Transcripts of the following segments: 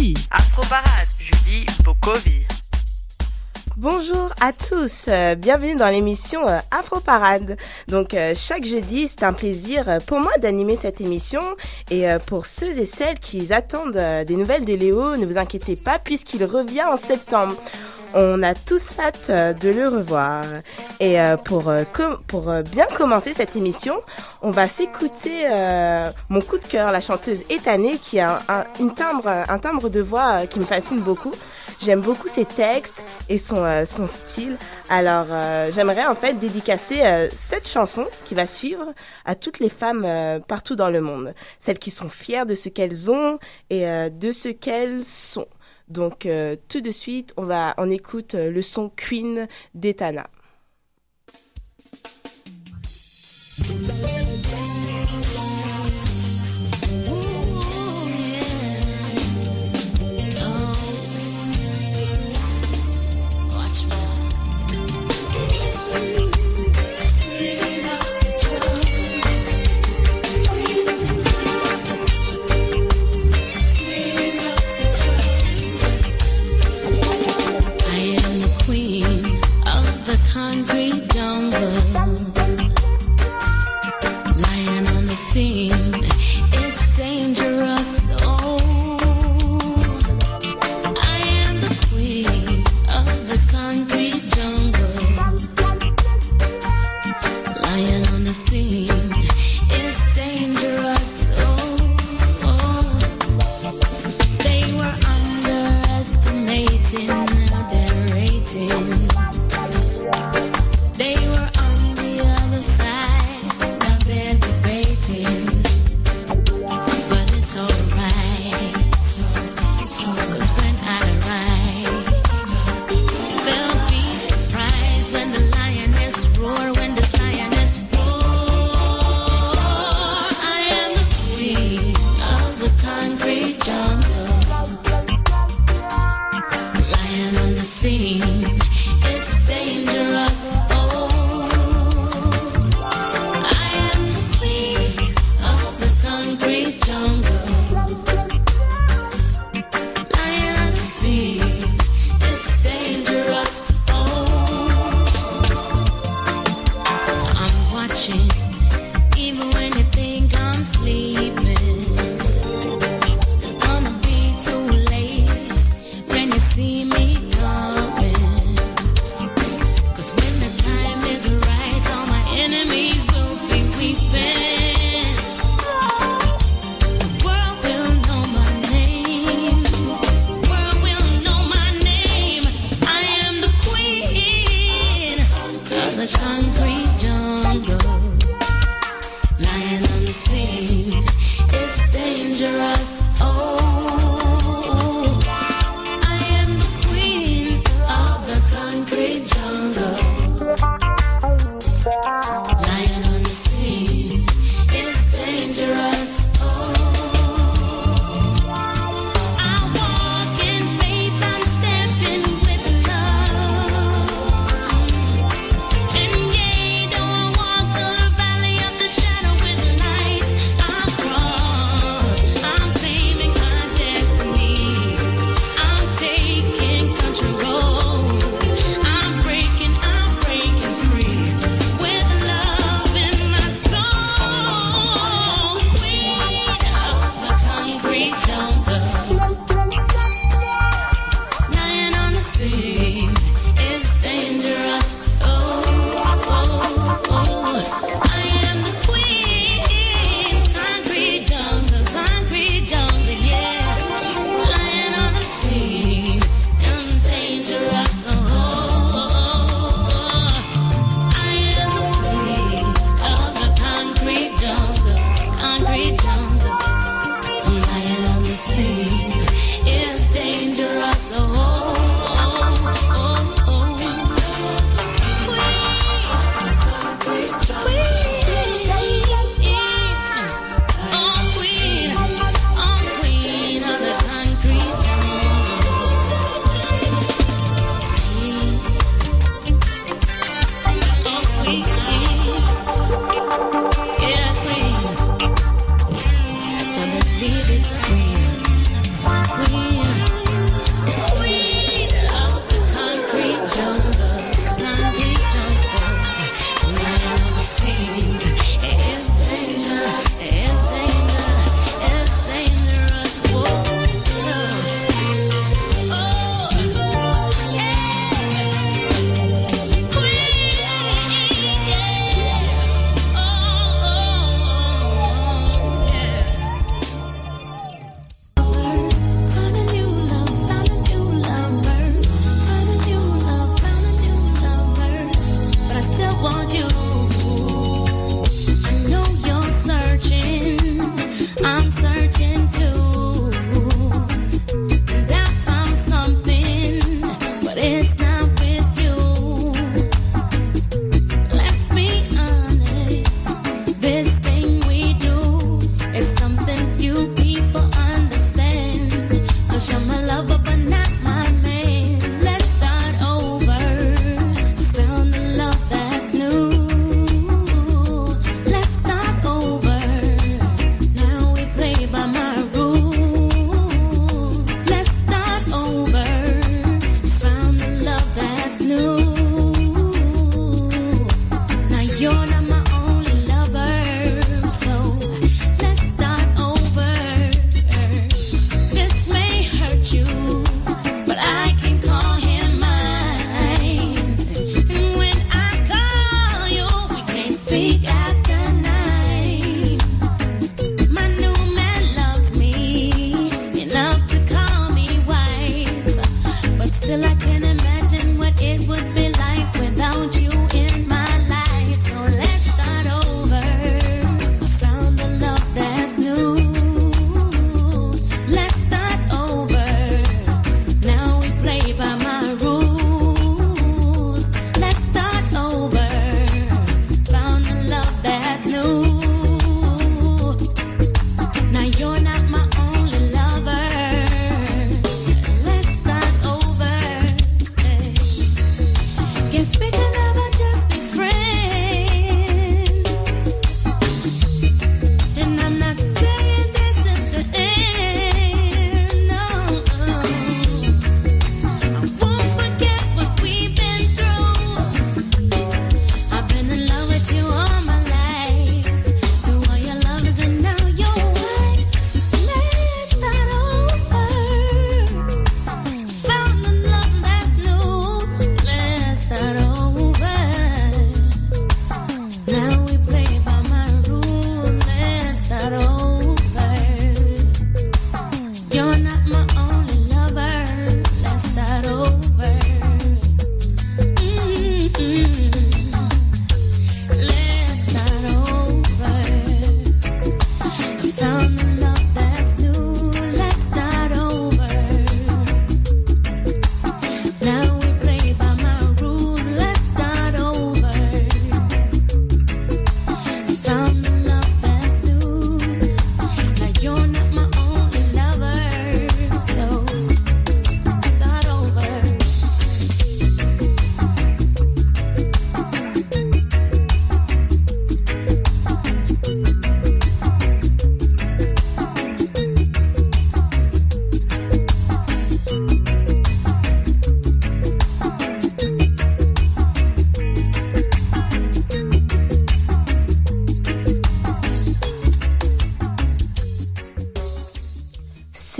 Afroparade, Julie Bokovi. Afroparade, Julie Bokovi. Bonjour à tous, euh, bienvenue dans l'émission euh, Afro Parade. Donc euh, chaque jeudi, c'est un plaisir pour moi d'animer cette émission et pour ceux et celles qui attendent des nouvelles de Léo, ne vous inquiétez pas puisqu'il revient en septembre. On a tous hâte de le revoir. Et pour, pour bien commencer cette émission, on va s'écouter mon coup de cœur, la chanteuse étannée qui a un, une timbre, un timbre de voix qui me fascine beaucoup. J'aime beaucoup ses textes et son, euh, son style. Alors, euh, j'aimerais en fait dédicacer euh, cette chanson qui va suivre à toutes les femmes partout dans le monde. Celles qui sont fières de ce qu'elles ont et de ce qu'elles sont. Donc, tout de suite, on va, on écoute le son Queen d'Etana. The concrete jungle, lying on the. It's dangerous.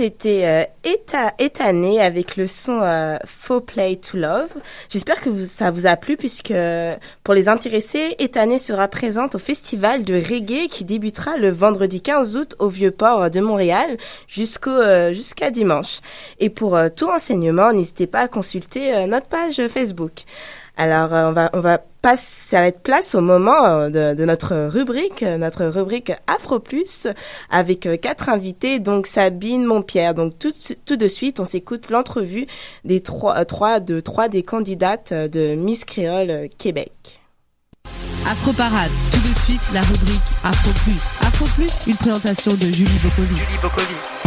C'était euh, Eta, Etané avec le son euh, Faux Play to Love. J'espère que ça vous a plu puisque pour les intéressés, Etané sera présente au festival de reggae qui débutera le vendredi 15 août au Vieux-Port de Montréal euh, jusqu'à dimanche. Et pour euh, tout renseignement, n'hésitez pas à consulter euh, notre page Facebook. Alors, euh, on va, on va passer, ça va être place au moment euh, de, de notre rubrique, euh, notre rubrique Afro Plus, avec quatre invités, donc Sabine, Montpierre. Donc tout, tout de suite, on s'écoute l'entrevue des trois, trois de trois des candidates de Miss Créole Québec. Afro Parade. Tout de suite, la rubrique Afro Plus. Afro Plus, une présentation de Julie Bokovi. Julie Bokovi.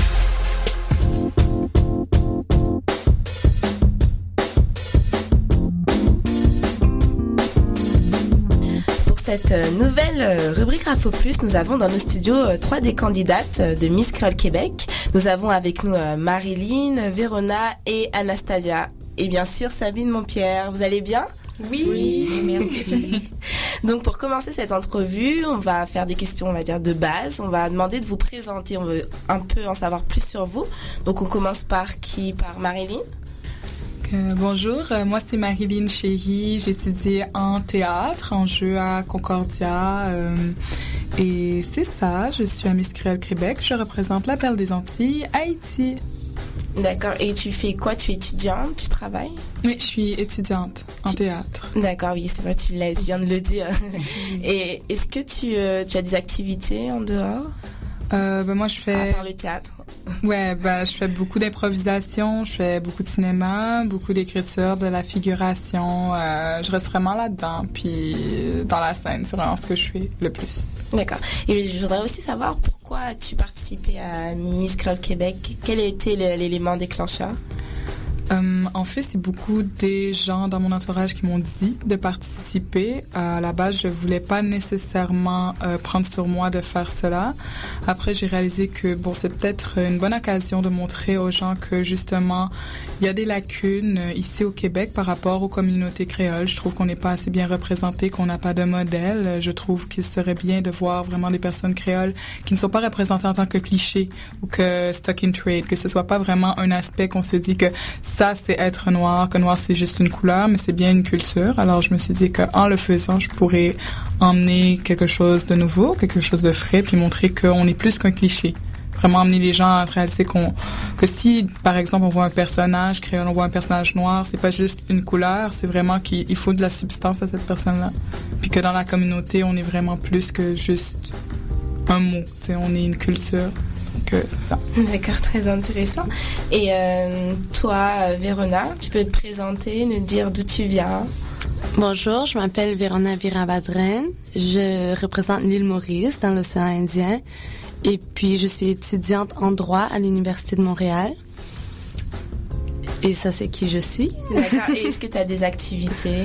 Cette euh, nouvelle euh, rubrique Afro Plus, nous avons dans nos studios euh, trois des candidates de Miss Créole Québec. Nous avons avec nous Marilyn, Vérona et Anastasia. Et bien sûr Sabine Montpierre. Vous allez bien? Oui, merci. Donc pour commencer cette entrevue, on va faire des questions, on va dire, de base. On va demander de vous présenter, on veut un peu en savoir plus sur vous. Donc on commence par qui? Par Marilyn? Euh, bonjour, euh, moi c'est Marilyn Chéry. J'étudie en théâtre, en jeu à Concordia. euh, et c'est ça, je suis à Miss Créole Québec. Je représente la Perle des Antilles, Haïti. D'accord. Et tu fais quoi? Tu es étudiante? Tu travailles? Oui, je suis étudiante en théâtre. D'accord, oui, c'est vrai, tu l'as, tu viens de le dire. Et est-ce que tu, euh, tu as des activités en dehors? Euh, ben moi je À fais, part le théâtre ouais, ben je fais beaucoup d'improvisation, je fais beaucoup de cinéma, beaucoup d'écriture, de la figuration. euh, je reste vraiment là-dedans, puis dans la scène, c'est vraiment ce que je fais le plus. D'accord. Et je voudrais aussi savoir pourquoi as-tu participé à Miss Créole Québec? Quel a été l'élément déclencheur? Euh, en fait, c'est beaucoup des gens dans mon entourage qui m'ont dit de participer. À la base, je voulais pas nécessairement euh, prendre sur moi de faire cela. Après, j'ai réalisé que bon, c'est peut-être une bonne occasion de montrer aux gens que justement, il y a des lacunes euh, ici au Québec par rapport aux communautés créoles. Je trouve qu'on n'est pas assez bien représenté, qu'on n'a pas de modèle. Je trouve qu'il serait bien de voir vraiment des personnes créoles qui ne sont pas représentées en tant que clichés ou que stock in trade, que ce soit pas vraiment un aspect qu'on se dit que ça c'est être noir, que noir c'est juste une couleur, mais c'est bien une culture. Alors je me suis dit qu'en le faisant, je pourrais emmener quelque chose de nouveau, quelque chose de frais, puis montrer qu'on est plus qu'un cliché. Vraiment amener les gens à réaliser qu'on que si par exemple on voit un personnage créole, on voit un personnage noir, c'est pas juste une couleur, c'est vraiment qu'il il faut de la substance à cette personne-là. Puis que dans la communauté, on est vraiment plus que juste un mot, tu sais, on est une culture. Donc euh, c'est ça. D'accord, très intéressant. Et euh, toi, Vérona, tu peux te présenter, nous dire d'où tu viens? Bonjour, je m'appelle Vérona Virabadren. Je représente l'île Maurice dans l'océan Indien. Et puis, je suis étudiante en droit à l'Université de Montréal. Et ça, c'est qui je suis. D'accord. Et est-ce que tu as des activités?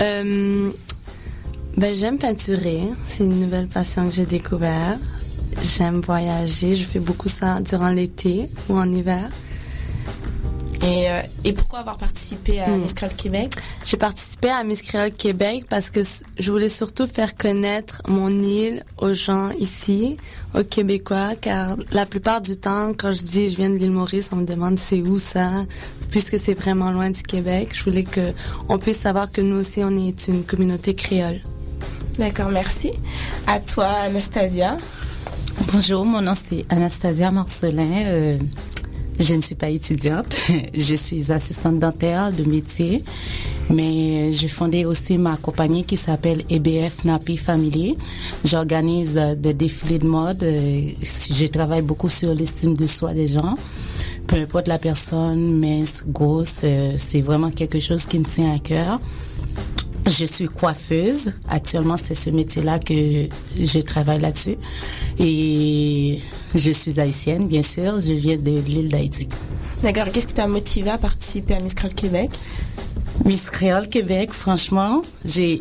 Euh, ben, j'aime peinturer. C'est une nouvelle passion que j'ai découvert. J'aime voyager. Je fais beaucoup ça durant l'été ou en hiver. et, euh, et pourquoi avoir participé à Hmm. Miss Créole Québec? J'ai participé à Miss Créole Québec parce que je voulais surtout faire connaître mon île aux gens ici, aux Québécois, car la plupart du temps, quand je dis je viens de l'île Maurice, on me demande c'est où ça, puisque c'est vraiment loin du Québec. Je voulais que on puisse savoir que nous aussi on est une communauté créole. D'accord, merci. À toi, Anastasia. Bonjour, mon nom c'est Anastasia Marcelin. Euh, je ne suis pas étudiante, je suis assistante dentaire de métier, mais j'ai fondé aussi ma compagnie qui s'appelle EBF Napi Family. J'organise euh, des défilés de mode. euh, je travaille beaucoup sur l'estime de soi des gens. Peu importe la personne, mince, grosse, c'est vraiment quelque chose qui me tient à cœur. Je suis coiffeuse. Actuellement, c'est ce métier-là que je travaille là-dessus. Et je suis haïtienne, bien sûr. Je viens de l'île d'Haïti. D'accord. Qu'est-ce qui t'a motivé à participer à Miss Créole Québec? Miss Créole Québec, franchement, j'ai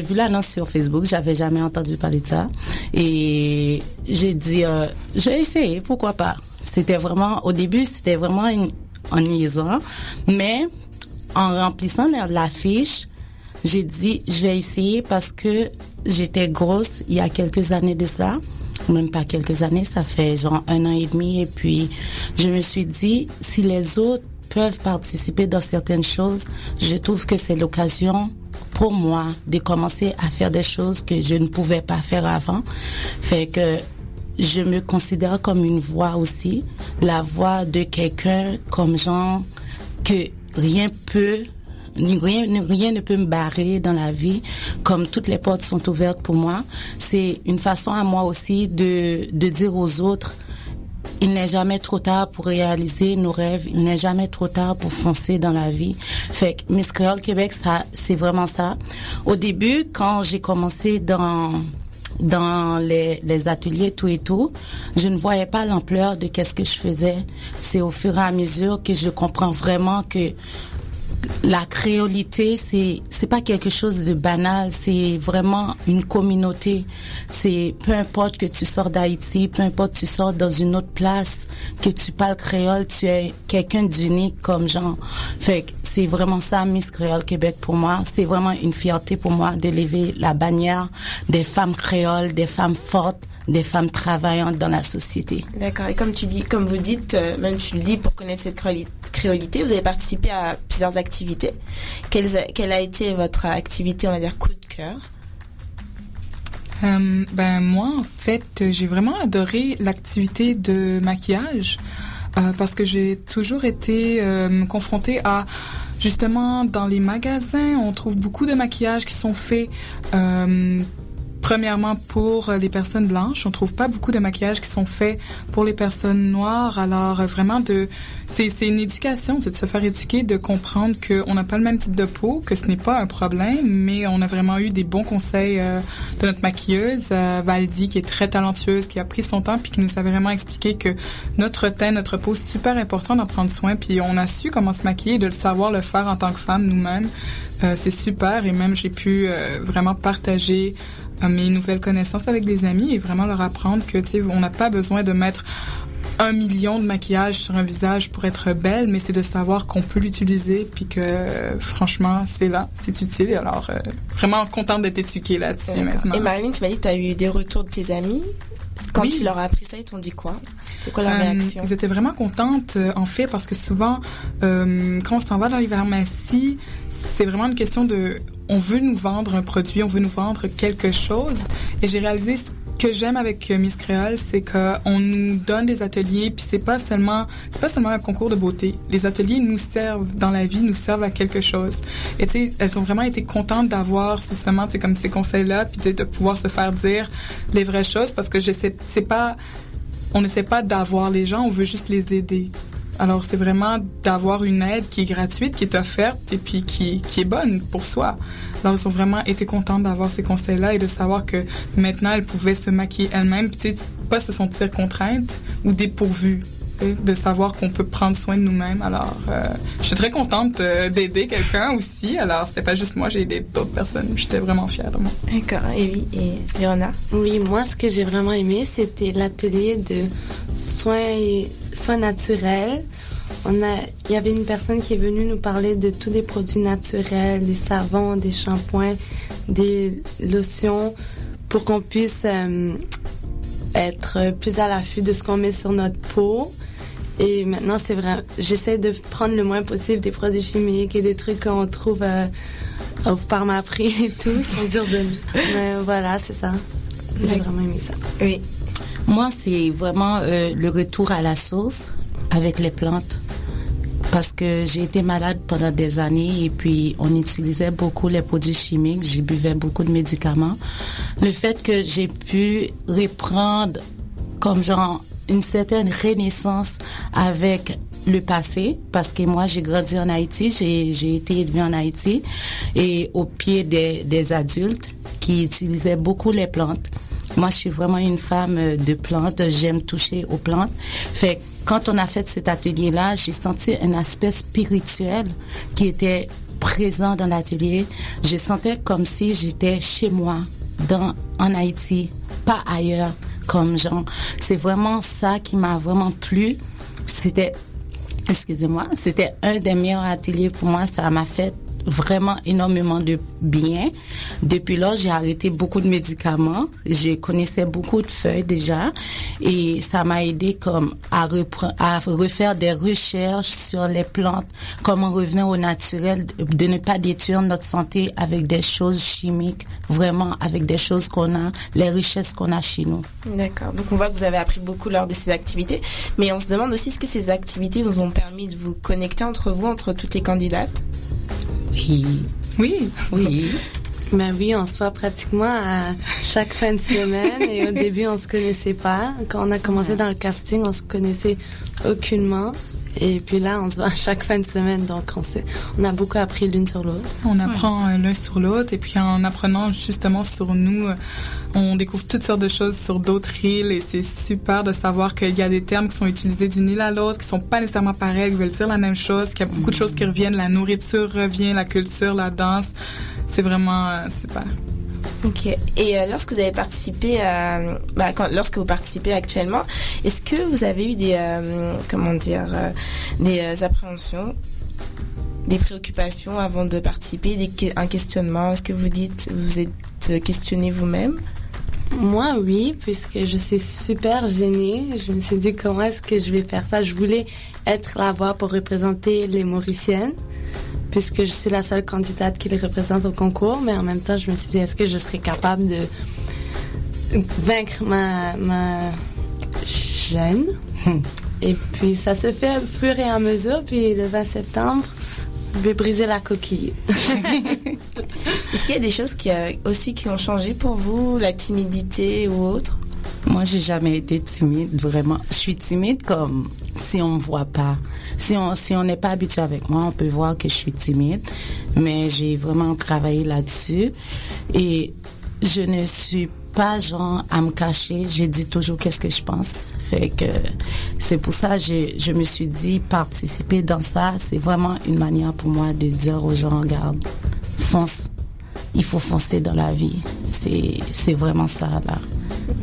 vu l'annonce sur Facebook, j'avais jamais entendu parler de ça et j'ai dit euh, je vais essayer, pourquoi pas? C'était vraiment au début, c'était vraiment une en niaisant, mais en remplissant la- l'affiche, j'ai dit je vais essayer parce que j'étais grosse il y a quelques années de ça. même pas quelques années, ça fait genre un an et demi. Et puis, je me suis dit, si les autres peuvent participer dans certaines choses, je trouve que c'est l'occasion pour moi de commencer à faire des choses que je ne pouvais pas faire avant. Fait que je me considère comme une voix aussi, la voix de quelqu'un comme genre que rien peut rien, rien ne peut me barrer dans la vie, comme toutes les portes sont ouvertes pour moi. C'est une façon à moi aussi de, de dire aux autres, il n'est jamais trop tard pour réaliser nos rêves. Il n'est jamais trop tard pour foncer dans la vie. Fait que Miss Creole Québec, ça, c'est vraiment ça. Au début, quand j'ai commencé dans dans les, les, ateliers tout et tout, je ne voyais pas l'ampleur de qu'est-ce que je faisais. C'est au fur et à mesure que je comprends vraiment que la créolité, c'est c'est pas quelque chose de banal, c'est vraiment une communauté. C'est peu importe que tu sors d'Haïti, peu importe que tu sors dans une autre place, que tu parles créole, tu es quelqu'un d'unique comme Jean. C'est vraiment ça, Miss Créole Québec pour moi. C'est vraiment une fierté pour moi de lever la bannière des femmes créoles, des femmes fortes, des femmes travaillantes dans la société. D'accord. Et comme tu dis, comme vous dites, euh, même tu le dis, pour connaître cette créolité, vous avez participé à plusieurs activités. Quelle, a été votre activité, on va dire, coup de cœur? Euh, ben moi, en fait, j'ai vraiment adoré l'activité de maquillage euh, parce que j'ai toujours été euh, confrontée à justement dans les magasins, on trouve beaucoup de maquillages qui sont faits Premièrement, pour les personnes blanches, on trouve pas beaucoup de maquillages qui sont faits pour les personnes noires. Alors, vraiment, de, c'est, une éducation, c'est de se faire éduquer, de comprendre qu'on n'a pas le même type de peau, que ce n'est pas un problème, mais on a vraiment eu des bons conseils euh, de notre maquilleuse, euh, Valdi, qui est très talentueuse, qui a pris son temps, puis qui nous a vraiment expliqué que notre teint, notre peau, c'est super important d'en prendre soin, puis on a su comment se maquiller, de le savoir le faire en tant que femme nous-mêmes. Euh, c'est super et même j'ai pu vraiment partager mes nouvelles connaissances avec des amis et vraiment leur apprendre que, tu sais, on n'a pas besoin de mettre un million de maquillage sur un visage pour être belle, mais c'est de savoir qu'on peut l'utiliser, puis que franchement, c'est là, c'est utile. Alors, euh, vraiment contente d'être éduquée là-dessus maintenant. Et Marilyn, tu m'as dit que tu as eu des retours de tes amis. Quand tu leur as appris ça, ils t'ont dit quoi? C'est quoi leur euh, réaction? Ils étaient vraiment contentes, euh, en fait, parce que souvent, quand on s'en va dans les pharmacies, c'est vraiment une question de on veut nous vendre un produit, on veut nous vendre quelque chose. Et j'ai réalisé ce que j'aime avec euh, Miss Créole, c'est qu'on nous donne des ateliers, puis c'est pas seulement c'est pas seulement un concours de beauté. Les ateliers nous servent dans la vie, nous servent à quelque chose. Et tu sais, elles ont vraiment été contentes d'avoir justement, c'est comme ces conseils-là, puis de pouvoir se faire dire les vraies choses, parce que je sais, c'est pas on n'essaie pas d'avoir les gens, on veut juste les aider. Alors, c'est vraiment d'avoir une aide qui est gratuite, qui est offerte et puis qui, est bonne pour soi. Alors, ils ont vraiment été contents d'avoir ces conseils-là et de savoir que maintenant, elles pouvaient se maquiller elles-mêmes, puis pas se sentir contraintes ou dépourvues de savoir qu'on peut prendre soin de nous-mêmes. Alors, euh, je suis très contente euh, d'aider quelqu'un aussi. Alors, c'était pas juste moi, j'ai aidé d'autres personnes. J'étais vraiment fière de moi. D'accord. Et oui, et Léona? Oui, moi, ce que j'ai vraiment aimé, c'était l'atelier de soins, soins naturels. On a, il y avait une personne qui est venue nous parler de tous les produits naturels, des savons, des shampoings, des lotions, pour qu'on puisse euh, être plus à l'affût de ce qu'on met sur notre peau. Et maintenant, c'est vrai, j'essaie de prendre le moins possible des produits chimiques et des trucs qu'on trouve euh, au pharmaprix et tout, sans dire de... Mais voilà, c'est ça. J'ai vraiment aimé ça. Oui. Moi, c'est vraiment euh, le retour à la source avec les plantes. Parce que j'ai été malade pendant des années et puis on utilisait beaucoup les produits chimiques, j'ai buvais beaucoup de médicaments. Le fait que j'ai pu reprendre comme genre une certaine renaissance avec le passé parce que moi j'ai grandi en Haïti, j'ai été élevée en Haïti et au pied des, adultes qui utilisaient beaucoup les plantes. Moi, je suis vraiment une femme de plantes. J'aime toucher aux plantes. Quand on a fait cet atelier-là, j'ai senti un aspect spirituel qui était présent dans l'atelier. Je sentais comme si j'étais chez moi, dans, en Haïti, pas ailleurs, C'est vraiment ça qui m'a vraiment plu. C'était, excusez-moi, c'était un des meilleurs ateliers pour moi. Ça m'a fait vraiment énormément de bien. Depuis là, j'ai arrêté beaucoup de médicaments. Je connaissais beaucoup de feuilles déjà et ça m'a aidé comme à, à refaire des recherches sur les plantes, comment revenir au naturel, de ne pas détruire notre santé avec des choses chimiques, vraiment avec des choses qu'on a, les richesses qu'on a chez nous. D'accord. Donc on voit que vous avez appris beaucoup lors de ces activités, mais on se demande aussi ce que ces activités vous ont permis de vous connecter entre vous, entre toutes les candidates. Oui. Oui. Oui. Ben oui, on se voit pratiquement à chaque fin de semaine et au début on se connaissait pas. Quand on a commencé dans le casting, on se connaissait aucunement. Et puis là, on se voit chaque fin de semaine, donc on, on a beaucoup appris l'une sur l'autre. On apprend euh, l'un sur l'autre, et puis en apprenant justement sur nous, euh, on découvre toutes sortes de choses sur d'autres îles, et c'est super de savoir qu'il y a des termes qui sont utilisés d'une île à l'autre, qui sont pas nécessairement pareils, qui veulent dire la même chose, qu'il y a beaucoup de choses qui reviennent, la nourriture revient, la culture, la danse. C'est vraiment euh, super. Ok. Et euh, lorsque vous avez participé, à, bah, quand, lorsque vous participez actuellement, est-ce que vous avez eu des, euh, comment dire, euh, des euh, appréhensions, des préoccupations avant de participer, des, un questionnement? Est-ce que vous dites, vous êtes questionné vous-même? Moi, oui, puisque je suis super gênée. Je me suis dit, comment est-ce que je vais faire ça? Je voulais être la voix pour représenter les Mauriciennes, puisque je suis la seule candidate qui les représente au concours, mais en même temps, je me suis dit, est-ce que je serais capable de vaincre ma, ma gêne? Et puis, ça se fait au fur et à mesure, puis le 20 septembre, je vais briser la coquille. Est-ce qu'il y a des choses qui, euh, aussi qui ont changé pour vous, la timidité ou autre? Moi, j'ai jamais été timide, vraiment. Je suis timide comme si on me voit pas. Si on si on n'est pas habitué avec moi, on peut voir que je suis timide. Mais j'ai vraiment travaillé là-dessus et je ne suis pas genre à me cacher. J'ai dit toujours qu'est-ce que je pense. Fait que c'est pour ça que je, je me suis dit participer dans ça, c'est vraiment une manière pour moi de dire aux gens regarde, fonce. Il faut foncer dans la vie. C'est vraiment ça là.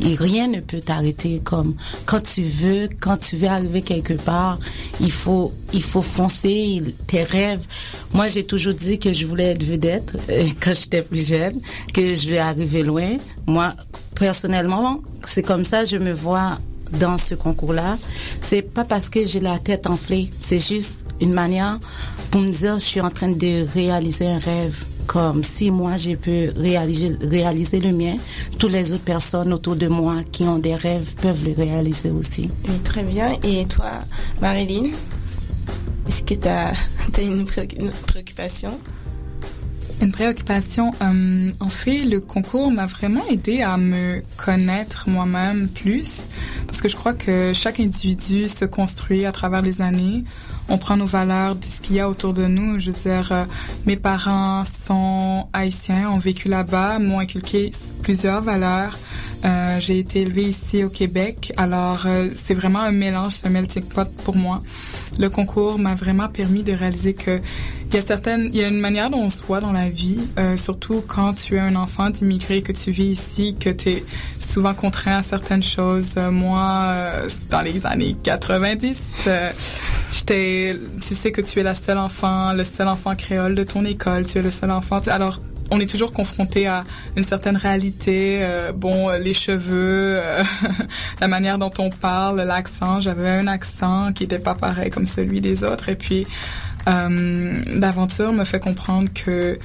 Et rien ne peut t'arrêter comme quand tu veux, quand tu veux arriver quelque part, il faut il foncer tes rêves. Moi, j'ai toujours dit que je voulais être vedette euh, quand j'étais plus jeune, que je vais arriver loin. Moi, personnellement, c'est comme ça je me vois dans ce concours-là. C'est pas parce que j'ai la tête enflée, c'est juste une manière pour me dire je suis en train de réaliser un rêve comme si moi je peux réaliser, le mien, toutes les autres personnes autour de moi qui ont des rêves peuvent le réaliser aussi. Oui, très bien. Et toi, Marilyn Est-ce que tu as, une préoccupation? Une préoccupation. euh, en fait, le concours m'a vraiment aidé à me connaître moi-même plus, parce que je crois que chaque individu se construit à travers les années. On prend nos valeurs de ce qu'il y a autour de nous. Je veux dire, euh, mes parents sont haïtiens, ont vécu là-bas, m'ont inculqué plusieurs valeurs. Euh, j'ai été élevée ici au Québec, alors euh, c'est vraiment un mélange, c'est un melting pot pour moi. Le concours m'a vraiment permis de réaliser que il y a certaines, il y a une manière dont on se voit dans la vie, euh, surtout quand tu es un enfant d'immigré, que tu vis ici, que tu es souvent contraint à certaines choses. Moi, dans les années 90, euh, j'étais, tu sais que tu es la seule enfant, le seul enfant créole de ton école, tu es le seul enfant. Alors, on est toujours confronté à une certaine réalité. euh, bon, euh, les cheveux, euh, la manière dont on parle, l'accent. J'avais un accent qui n'était pas pareil comme celui des autres. Et puis, euh, l'aventure me fait comprendre que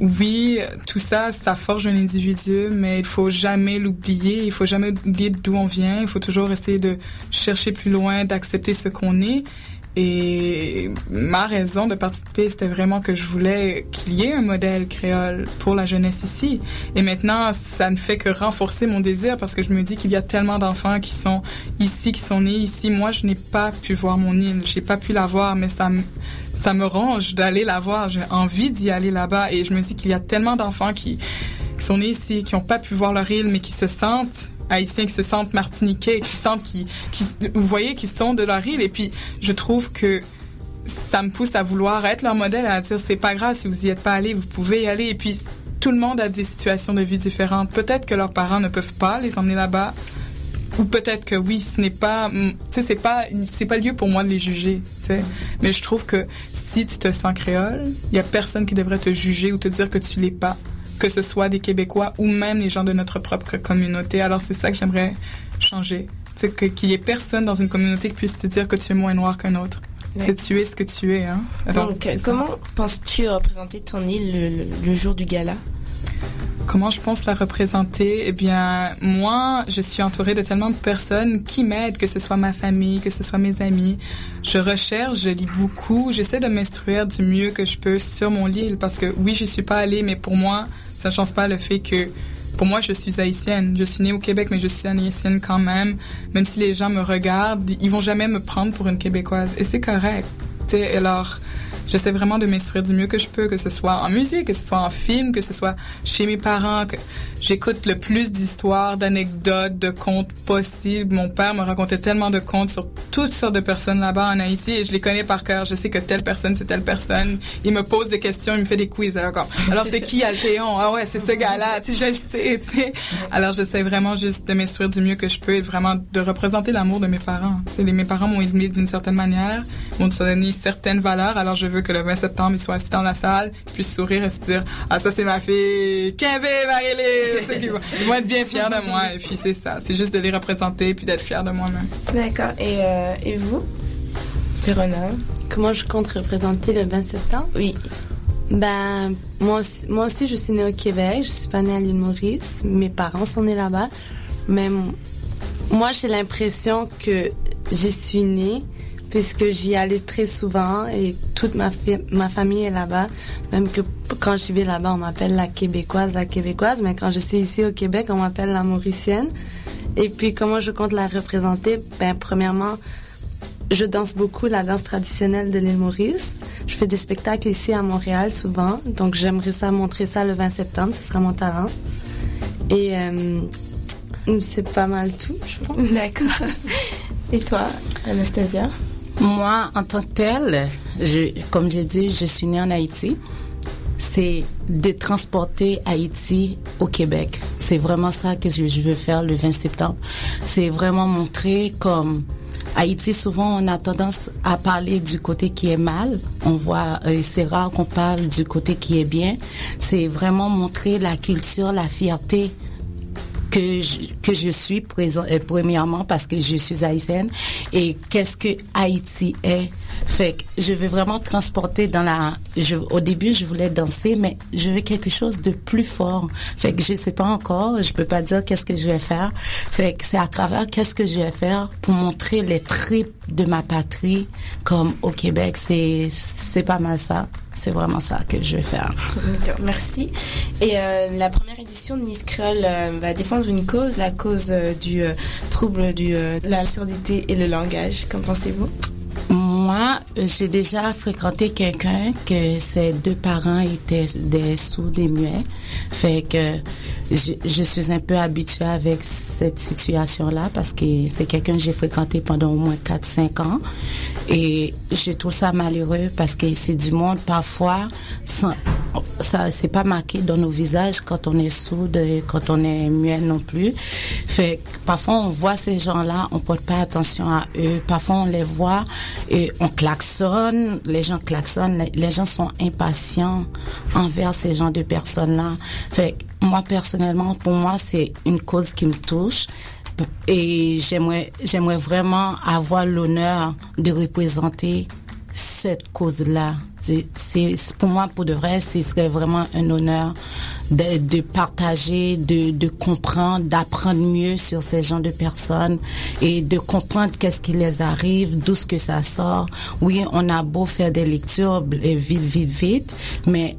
oui, tout ça, ça forge un individu, mais il faut jamais l'oublier. Il faut jamais oublier d'où on vient. Il faut toujours essayer de chercher plus loin, d'accepter ce qu'on est. Et ma raison de participer, c'était vraiment que je voulais qu'il y ait un modèle créole pour la jeunesse ici. Et maintenant, ça ne fait que renforcer mon désir parce que je me dis qu'il y a tellement d'enfants qui sont ici, qui sont nés ici. Moi, je n'ai pas pu voir mon île, j'ai pas pu la voir, mais ça me, ça me ronge d'aller la voir. J'ai envie d'y aller là-bas. Et je me dis qu'il y a tellement d'enfants qui, qui sont nés ici, qui n'ont pas pu voir leur île, mais qui se sentent haïtiens, qui se sentent martiniquais, qui sentent, qui, vous voyez, qui sont de leur île. Et puis, je trouve que ça me pousse à vouloir être leur modèle, à dire c'est pas grave si vous y êtes pas allé, vous pouvez y aller. Et puis, tout le monde a des situations de vie différentes. Peut-être que leurs parents ne peuvent pas les emmener là-bas. ou peut-être que oui, ce n'est pas, tu sais, c'est pas, c'est pas lieu pour moi de les juger, tu sais. Mais je trouve que si tu te sens créole, il y a personne qui devrait te juger ou te dire que tu l'es pas, que ce soit des Québécois ou même les gens de notre propre communauté. Alors c'est ça que j'aimerais changer, sais, qu'il y ait personne dans une communauté qui puisse te dire que tu es moins noir qu'un autre. C'est tu es ce que tu es. Hein. Donc, comment penses-tu représenter ton île le jour du gala? Comment je pense la représenter? Eh bien, moi, je suis entourée de tellement de personnes qui m'aident, que ce soit ma famille, que ce soit mes amis. Je recherche, je lis beaucoup, j'essaie de m'instruire du mieux que je peux sur mon lit parce que oui, je suis pas allée, mais pour moi, ça change pas le fait que pour moi, je suis haïtienne. Je suis née au Québec, mais je suis haïtienne quand même. Même si les gens me regardent, ils vont jamais me prendre pour une Québécoise. Et c'est correct. T'sais, alors, j'essaie vraiment de m'instruire du mieux que je peux, que ce soit en musique, que ce soit en film, que ce soit chez mes parents, que j'écoute le plus d'histoires, d'anecdotes, de contes possibles. Mon père me racontait tellement de contes sur toutes sortes de personnes là-bas en Haïti et je les connais par cœur. Je sais que telle personne, c'est telle personne. Il me pose des questions, il me fait des quiz. Alors, alors c'est qui Altéon? Ah ouais, c'est ce gars-là. Tu sais, je le sais, tu sais. Alors, j'essaie vraiment juste de m'instruire du mieux que je peux et vraiment de représenter l'amour de mes parents. Mes parents m'ont élevé d'une certaine manière, m'ont donné certaines valeurs. Alors, je veux que le 20 septembre, ils soient assis dans la salle, puissent sourire et se dire, ah, ça, c'est ma fille, Kevin Marie-Lise. Ils vont être bien fiers de moi. Et puis, c'est ça. C'est juste de les représenter puis d'être fiers de moi-même. D'accord. Et, euh, et vous, Verona? Comment je compte représenter le 20 septembre? Oui. Ben, moi aussi, moi aussi, je suis née au Québec. Je suis pas née à l'île Maurice. Mes parents sont nés là-bas. Mais moi, j'ai l'impression que j'y suis née puisque j'y allais très souvent et toute ma, ma famille est là-bas. Même que quand je vais là-bas, on m'appelle la québécoise, la québécoise, mais quand je suis ici au Québec, on m'appelle la mauricienne. Et puis comment je compte la représenter? Ben premièrement, je danse beaucoup la danse traditionnelle de l'île Maurice. Je fais des spectacles ici à Montréal souvent, donc j'aimerais ça montrer ça le 20 septembre, ce sera mon talent. Et euh, c'est pas mal tout, je pense. D'accord. Et toi, Anastasia? Moi, en tant que telle, je, comme j'ai dit, je suis née en Haïti. C'est de transporter Haïti au Québec. C'est vraiment ça que je, veux faire le 20 septembre. C'est vraiment montrer comme Haïti, souvent, on a tendance à parler du côté qui est mal. On voit, euh, c'est rare qu'on parle du côté qui est bien. C'est vraiment montrer la culture, la fierté que je, que je suis présent, euh, premièrement parce que je suis haïtienne et qu'est-ce que Haïti est? Fait que je veux vraiment transporter dans la. Je, au début, je voulais danser, mais je veux quelque chose de plus fort. Fait que je sais pas encore, je peux pas dire qu'est-ce que je vais faire. Fait que c'est à travers qu'est-ce que je vais faire pour montrer les tripes de ma patrie, comme au Québec. C'est c'est pas mal ça. C'est vraiment ça que je vais faire. Merci. Et euh, la première édition de Miss Créole euh, va défendre une cause, la cause euh, du trouble de la surdité et le langage. Qu'en pensez-vous? Moi, j'ai déjà fréquenté quelqu'un que ses deux parents étaient des sourds et muets. Fait que je, suis un peu habituée avec cette situation-là parce que c'est quelqu'un que j'ai fréquenté pendant au moins 4-5 ans. Et je trouve ça malheureux parce que c'est du monde parfois, sans, ça c'est pas marqué dans nos visages quand on est sourde, quand on est muet non plus. Fait parfois on voit ces gens-là, on porte pas attention à eux. Parfois on les voit et on klaxonne, les gens klaxonnent, les gens sont impatients envers ces gens de personnes-là. Moi personnellement, pour moi c'est une cause qui me touche et j'aimerais j'aimerais vraiment avoir l'honneur de représenter cette cause-là. Pour moi, pour de vrai, ce serait vraiment un honneur de, de partager, de, de comprendre, d'apprendre mieux sur ces gens de personnes et de comprendre qu'est-ce qui les arrive, d'où ce que ça sort. Oui, on a beau faire des lectures vite, vite, vite, mais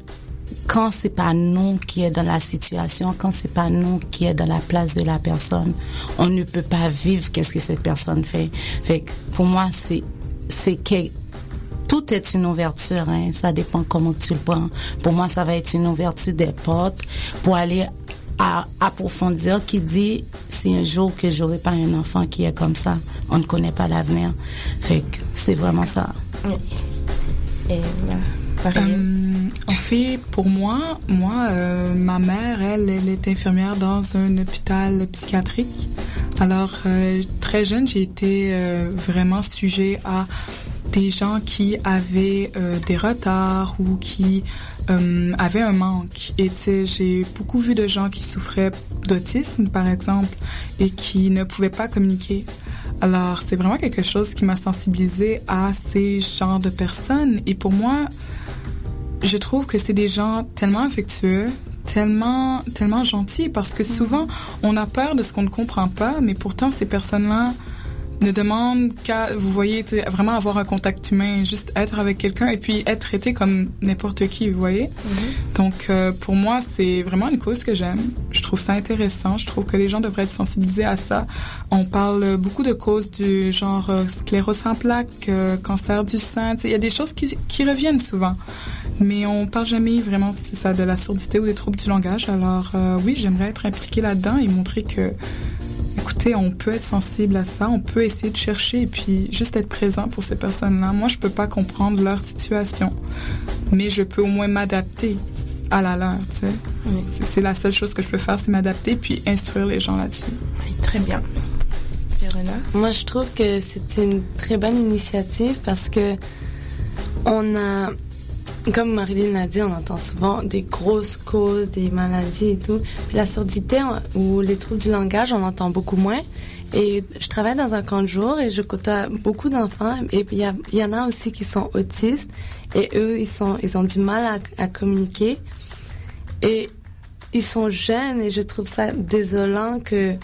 quand c'est pas nous qui est dans la situation, quand c'est pas nous qui est dans la place de la personne, on ne peut pas vivre qu'est-ce que cette personne fait. Fait pour moi, c'est c'est que tout est une ouverture, hein. ça dépend comment tu le prends. Pour moi, ça va être une ouverture des portes pour aller à approfondir qui dit si un jour que j'aurai pas un enfant qui est comme ça, on ne connaît pas l'avenir. Fait que c'est vraiment ça. Et en fait, pour moi, moi, euh, ma mère, elle, elle est infirmière dans un hôpital psychiatrique. Alors, euh, très jeune, j'ai été euh, vraiment sujet à des gens qui avaient euh, des retards ou qui euh, avaient un manque. Et tu sais, j'ai beaucoup vu de gens qui souffraient d'autisme, par exemple, et qui ne pouvaient pas communiquer. Alors, c'est vraiment quelque chose qui m'a sensibilisée à ces genres de personnes. Et pour moi, je trouve que c'est des gens tellement affectueux, tellement, tellement gentils, parce que souvent, on a peur de ce qu'on ne comprend pas, mais pourtant, ces personnes-là ne demandent qu'à, vous voyez, vraiment avoir un contact humain, juste être avec quelqu'un et puis être traité comme n'importe qui, vous voyez. Donc, euh, pour moi, c'est vraiment une cause que j'aime. Je trouve ça intéressant. Je trouve que les gens devraient être sensibilisés à ça. On parle beaucoup de causes du genre euh, sclérose en plaques, euh, cancer du sein. Il y a des choses qui, qui reviennent souvent. Mais on parle jamais vraiment, c'est ça, de la surdité ou des troubles du langage. Alors, euh, oui, j'aimerais être impliquée là-dedans et montrer que écoutez, on peut être sensible à ça, on peut essayer de chercher et puis juste être présent pour ces personnes-là. Moi, je peux pas comprendre leur situation, mais je peux au moins m'adapter à la leur, tu sais. C'est- C'est la seule chose que je peux faire, c'est m'adapter puis instruire les gens là-dessus. Oui, très bien. Verona? Moi, je trouve que c'est une très bonne initiative parce que on a, comme Marilyn l'a dit, on entend souvent des grosses causes, des maladies et tout. La surdité ou les troubles du langage, on entend beaucoup moins. Et je travaille dans un camp de jour et je côtoie beaucoup d'enfants. Et il y, en a aussi qui sont autistes et eux, ils ont du mal à, à communiquer. Et ils sont jeunes et je trouve ça désolant que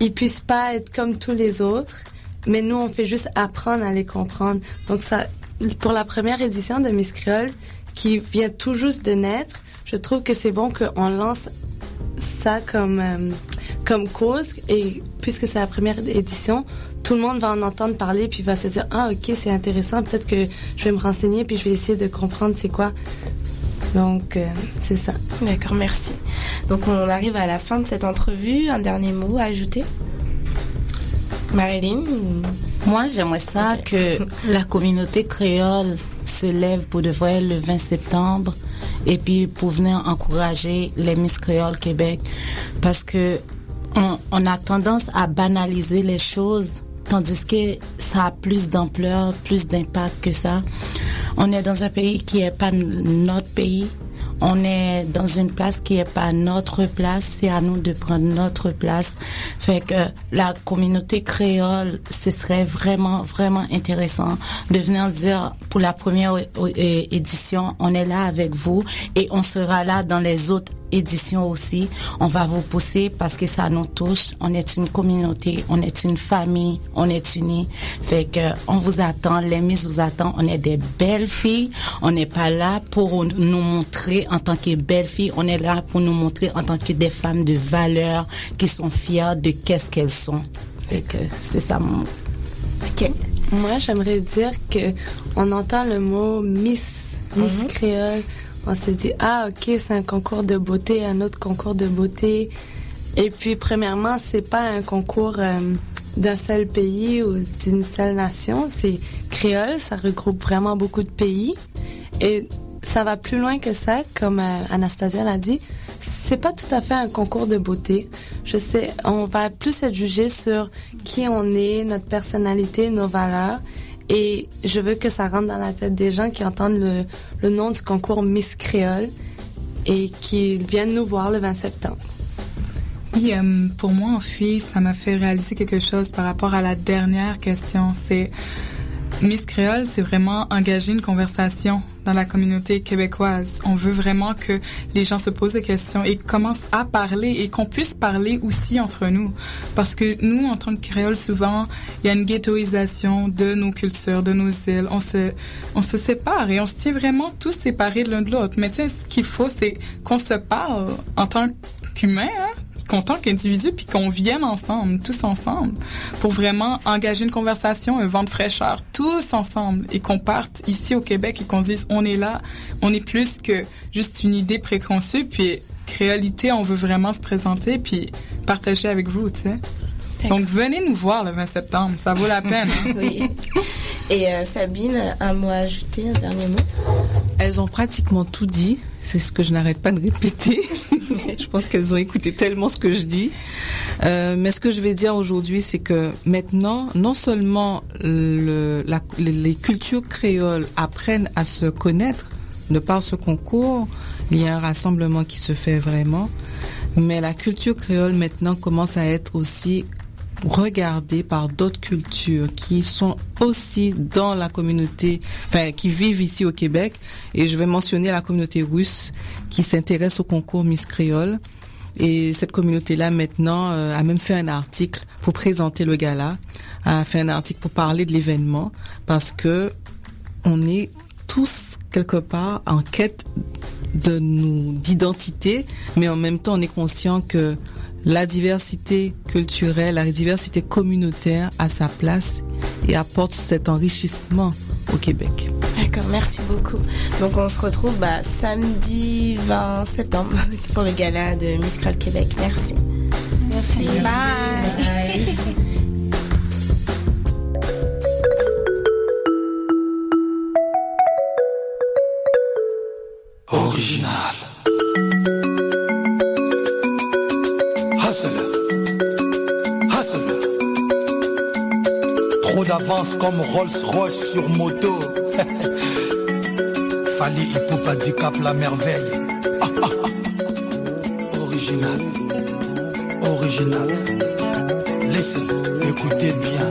ils puissent pas être comme tous les autres, mais nous on fait juste apprendre à les comprendre. Donc ça, pour la première édition de Miss Créole, qui vient tout juste de naître, je trouve que c'est bon qu'on lance ça comme euh, comme cause et puisque c'est la première édition, tout le monde va en entendre parler puis va se dire ah ok c'est intéressant peut-être que je vais me renseigner puis je vais essayer de comprendre c'est quoi. Donc euh, c'est ça. D'accord, merci. Donc on arrive à la fin de cette entrevue. Un dernier mot à ajouter? Marilyn Moi, j'aimerais ça que la communauté créole se lève pour de vrai le 20 septembre et puis pour venir encourager les Miss Créole Québec parce que on, on a tendance à banaliser les choses tandis que ça a plus d'ampleur, plus d'impact que ça. On est dans un pays qui est pas notre pays. On est dans une place qui est pas notre place, c'est à nous de prendre notre place. Fait que la communauté créole, ce serait vraiment, vraiment intéressant de venir dire pour la première édition, on est là avec vous et on sera là dans les autres éditions aussi. On va vous pousser parce que ça nous touche. On est une communauté, on est une famille, on est unis. Fait que on vous attend, les Miss vous attend. On est des belles filles. On n'est pas là pour nous montrer en tant que belles filles. On est là pour nous montrer en tant que des femmes de valeur qui sont fières de qu'est-ce qu'elles sont. Fait que c'est ça mon Ok. Moi, j'aimerais dire que on entend le mot Miss, Miss Mhm. Créole. On s'est dit ah ok c'est un concours de beauté, un autre concours de beauté. Et puis premièrement c'est pas un concours euh, d'un seul pays ou d'une seule nation, c'est créole, ça regroupe vraiment beaucoup de pays et ça va plus loin que ça, comme euh, Anastasia l'a dit. C'est pas tout à fait un concours de beauté. Je sais, on va plus être jugé sur qui on est, notre personnalité, nos valeurs. Et je veux que ça rentre dans la tête des gens qui entendent le, le nom du concours Miss Créole et qui viennent nous voir le 20 septembre. Oui, euh, pour moi, en ça m'a fait réaliser quelque chose par rapport à la dernière question. C'est Miss Créole, c'est vraiment engager une conversation dans la communauté québécoise. On veut vraiment que les gens se posent des questions et commencent à parler et qu'on puisse parler aussi entre nous. Parce que nous, en tant que créoles, souvent, il y a une ghettoisation de nos cultures, de nos îles. On se, on se sépare et on se tient vraiment tous séparés l'un de l'autre. Mais tu sais, ce qu'il faut, c'est qu'on se parle en tant qu'humain, hein? Qu'en tant qu'individu, puis qu'on vienne ensemble, tous ensemble, pour vraiment engager une conversation, un vent de fraîcheur, tous ensemble, et qu'on parte ici au Québec et qu'on se dise, on est là, on est plus que juste une idée préconçue, puis réalité, on veut vraiment se présenter, puis partager avec vous, tu sais. Donc, venez nous voir le 20 septembre, ça vaut la peine. hein. Oui. Et euh, Sabine, un mot à ajouter, un dernier mot? Elles ont pratiquement tout dit. C'est ce que je n'arrête pas de répéter. je pense qu'elles ont écouté tellement ce que je dis. Euh, mais ce que je vais dire aujourd'hui, c'est que maintenant, non seulement le, la, les cultures créoles apprennent à se connaître de par ce concours, il y a un rassemblement qui se fait vraiment, mais la culture créole maintenant commence à être aussi regardée par d'autres cultures qui sont aussi dans la communauté, enfin qui vivent ici au Québec. Et je vais mentionner la communauté russe qui s'intéresse au concours Miss Créole. Et cette communauté-là maintenant euh, a même fait un article pour présenter le gala, a fait un article pour parler de l'événement parce que on est tous quelque part en quête de nous d'identité, mais en même temps on est conscient que la diversité culturelle, la diversité communautaire a sa place et apporte cet enrichissement au Québec. D'accord, merci beaucoup. Donc on se retrouve bah, samedi 20 septembre pour le gala de Miss Crowd Québec. Merci. Merci. Bye. Original. Trop d'avance comme Rolls-Royce sur moto. Fali Hippopa cap la merveille. Original. Original. Laissez, écoutez bien.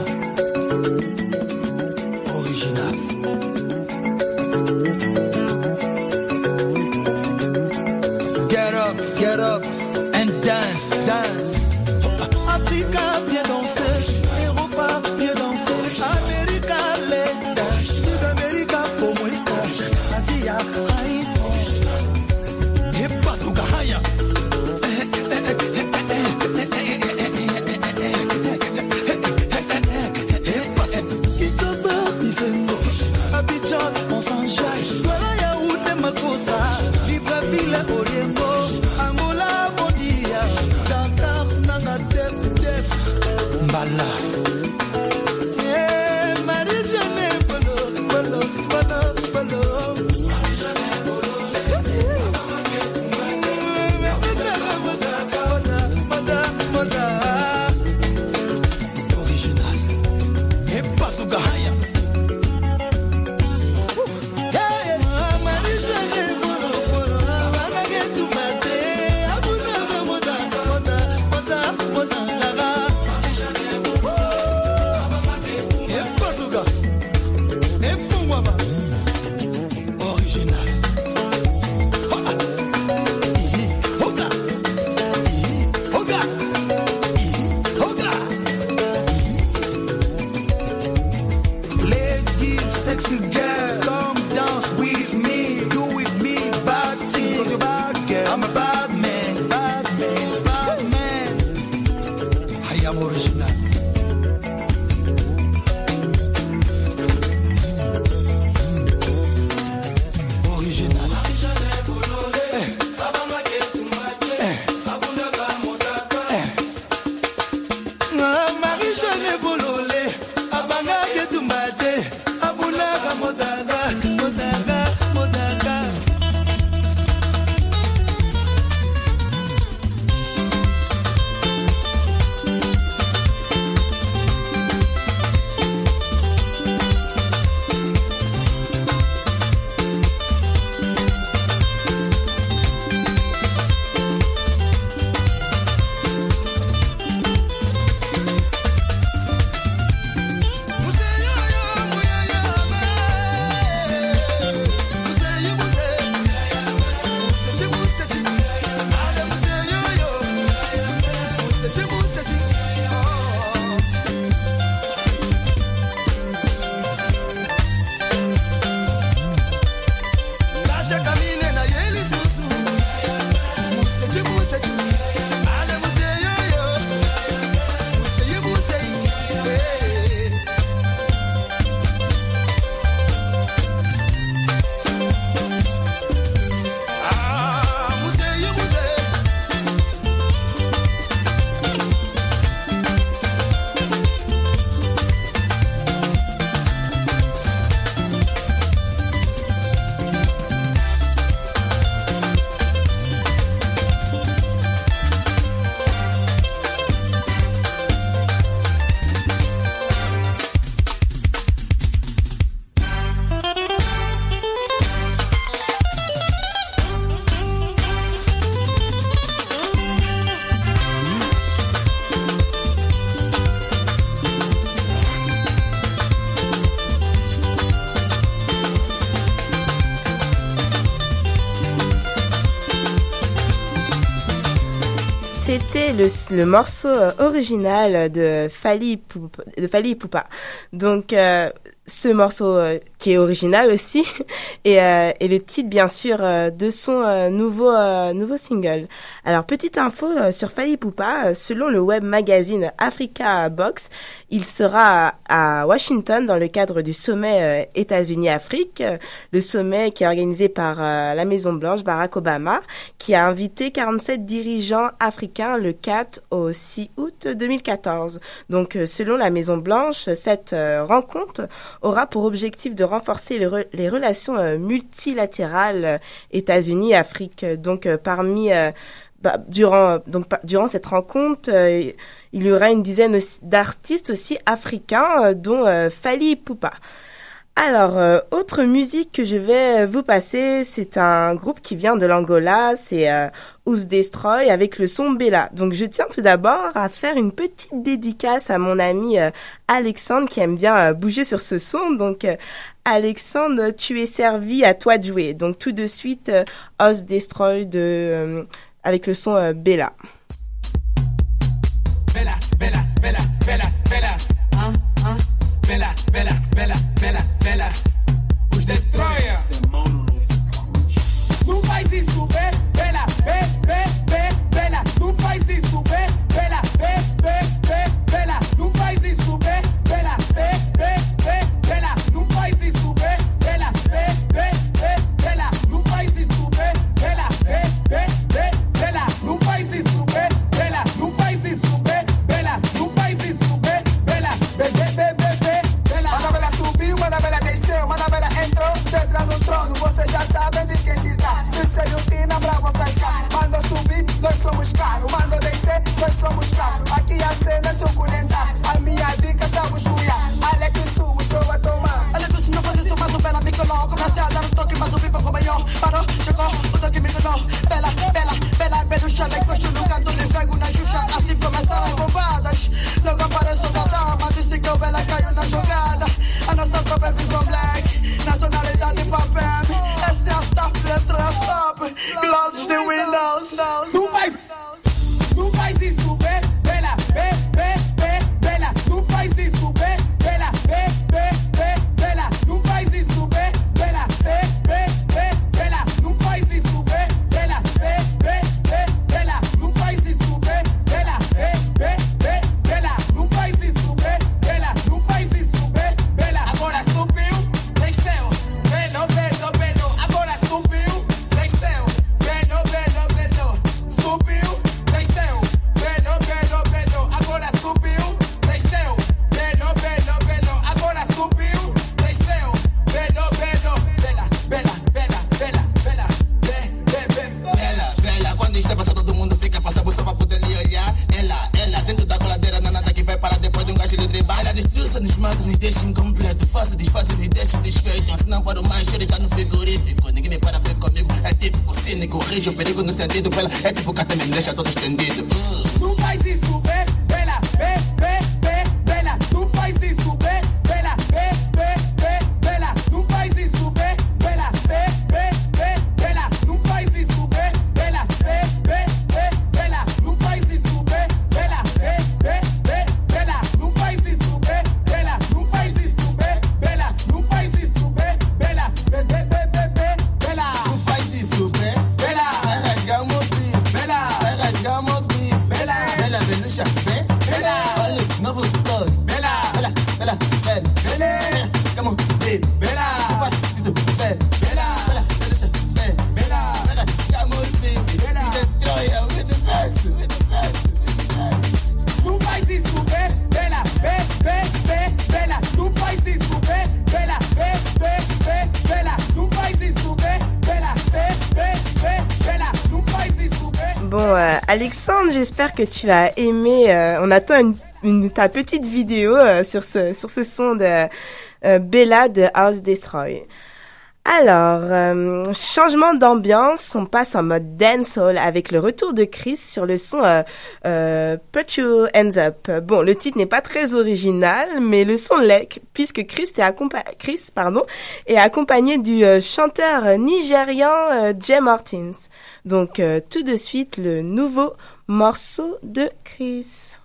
Paris, jamais. C'était le, le, morceau euh, original de Fali, Poupa. Donc, euh, ce morceau euh, qui est original aussi et, euh, et le titre bien sûr euh, de son euh, nouveau euh, nouveau single. Alors petite info euh, sur Fali Poupa, selon le web magazine Africa Box, il sera à, à Washington dans le cadre du sommet États-Unis-Afrique, le sommet qui est organisé par la Maison Blanche Barack Obama qui a invité 47 dirigeants africains le 4 au 6 août 2014. Donc selon la Maison Blanche, cette rencontre aura pour objectif de renforcer les, relations euh, multilatérales euh, États-Unis-Afrique. Donc euh, parmi bah, durant donc durant cette rencontre, il y aura une dizaine d'artistes aussi africains, dont euh, Fali alors, euh, autre musique que je vais euh, vous passer, c'est un groupe qui vient de l'Angola, c'est euh, Ous Destroy avec le son Bella. Donc, je tiens tout d'abord à faire une petite dédicace à mon ami euh, Alexandre qui aime bien bouger sur ce son. Donc, Alexandre, tu es servi, à toi de jouer. Donc, tout de suite, Ous Destroy de, avec le son Bella. Bella. j'espère que tu as aimé. Euh, on attend une, une, ta petite vidéo euh, sur, ce, sur ce son de euh, Bella de House Destroy. Alors, changement d'ambiance, on passe en mode dancehall avec le retour de Chris sur le son Put Your Hands Up. Bon, le titre n'est pas très original, mais le son l'est, puisque Chris, est, accompa Chris pardon, est accompagné du chanteur nigérian Jay Martins. Donc, tout de suite, le nouveau morceau de Chris.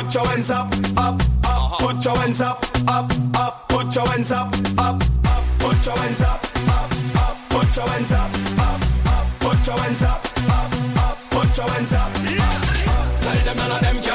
Put your hands up, up, up. Put your hands up, up, up. Put your hands up, up, up. Put your hands up, up, up. Put your hands up, up, up. Put your hands up, up, up. Put your hands up. Tell them none of them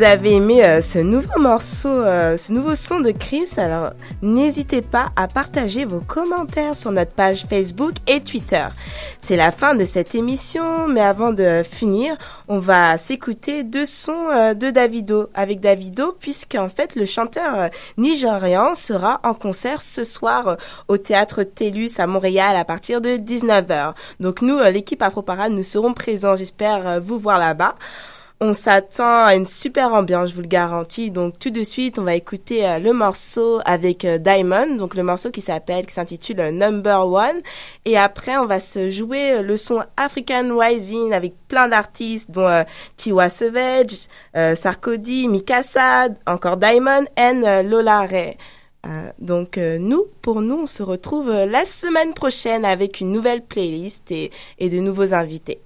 vous avez aimé euh, ce nouveau morceau, euh, ce nouveau son de Chris, alors n'hésitez pas à partager vos commentaires sur notre page Facebook et Twitter. C'est la fin de cette émission, mais avant de finir, on va s'écouter deux sons euh, de Davido avec Davido, puisqu'en fait le chanteur nigérian sera en concert ce soir au théâtre Télus à Montréal à partir de 19h. Donc nous, l'équipe Afro Parade, nous serons présents. J'espère vous voir là-bas. On s'attend à une super ambiance, je vous le garantis. Donc tout de suite, on va écouter euh, le morceau avec euh, Diamond, donc le morceau qui s'appelle, qui s'intitule euh, Number One. Et après, on va se jouer le son African Rising avec plein d'artistes, dont Tiwa Savage, Sarkodie, Mikasa, encore Diamond et Lola Ray. Donc nous, pour nous, on se retrouve la semaine prochaine avec une nouvelle playlist et de nouveaux invités.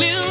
million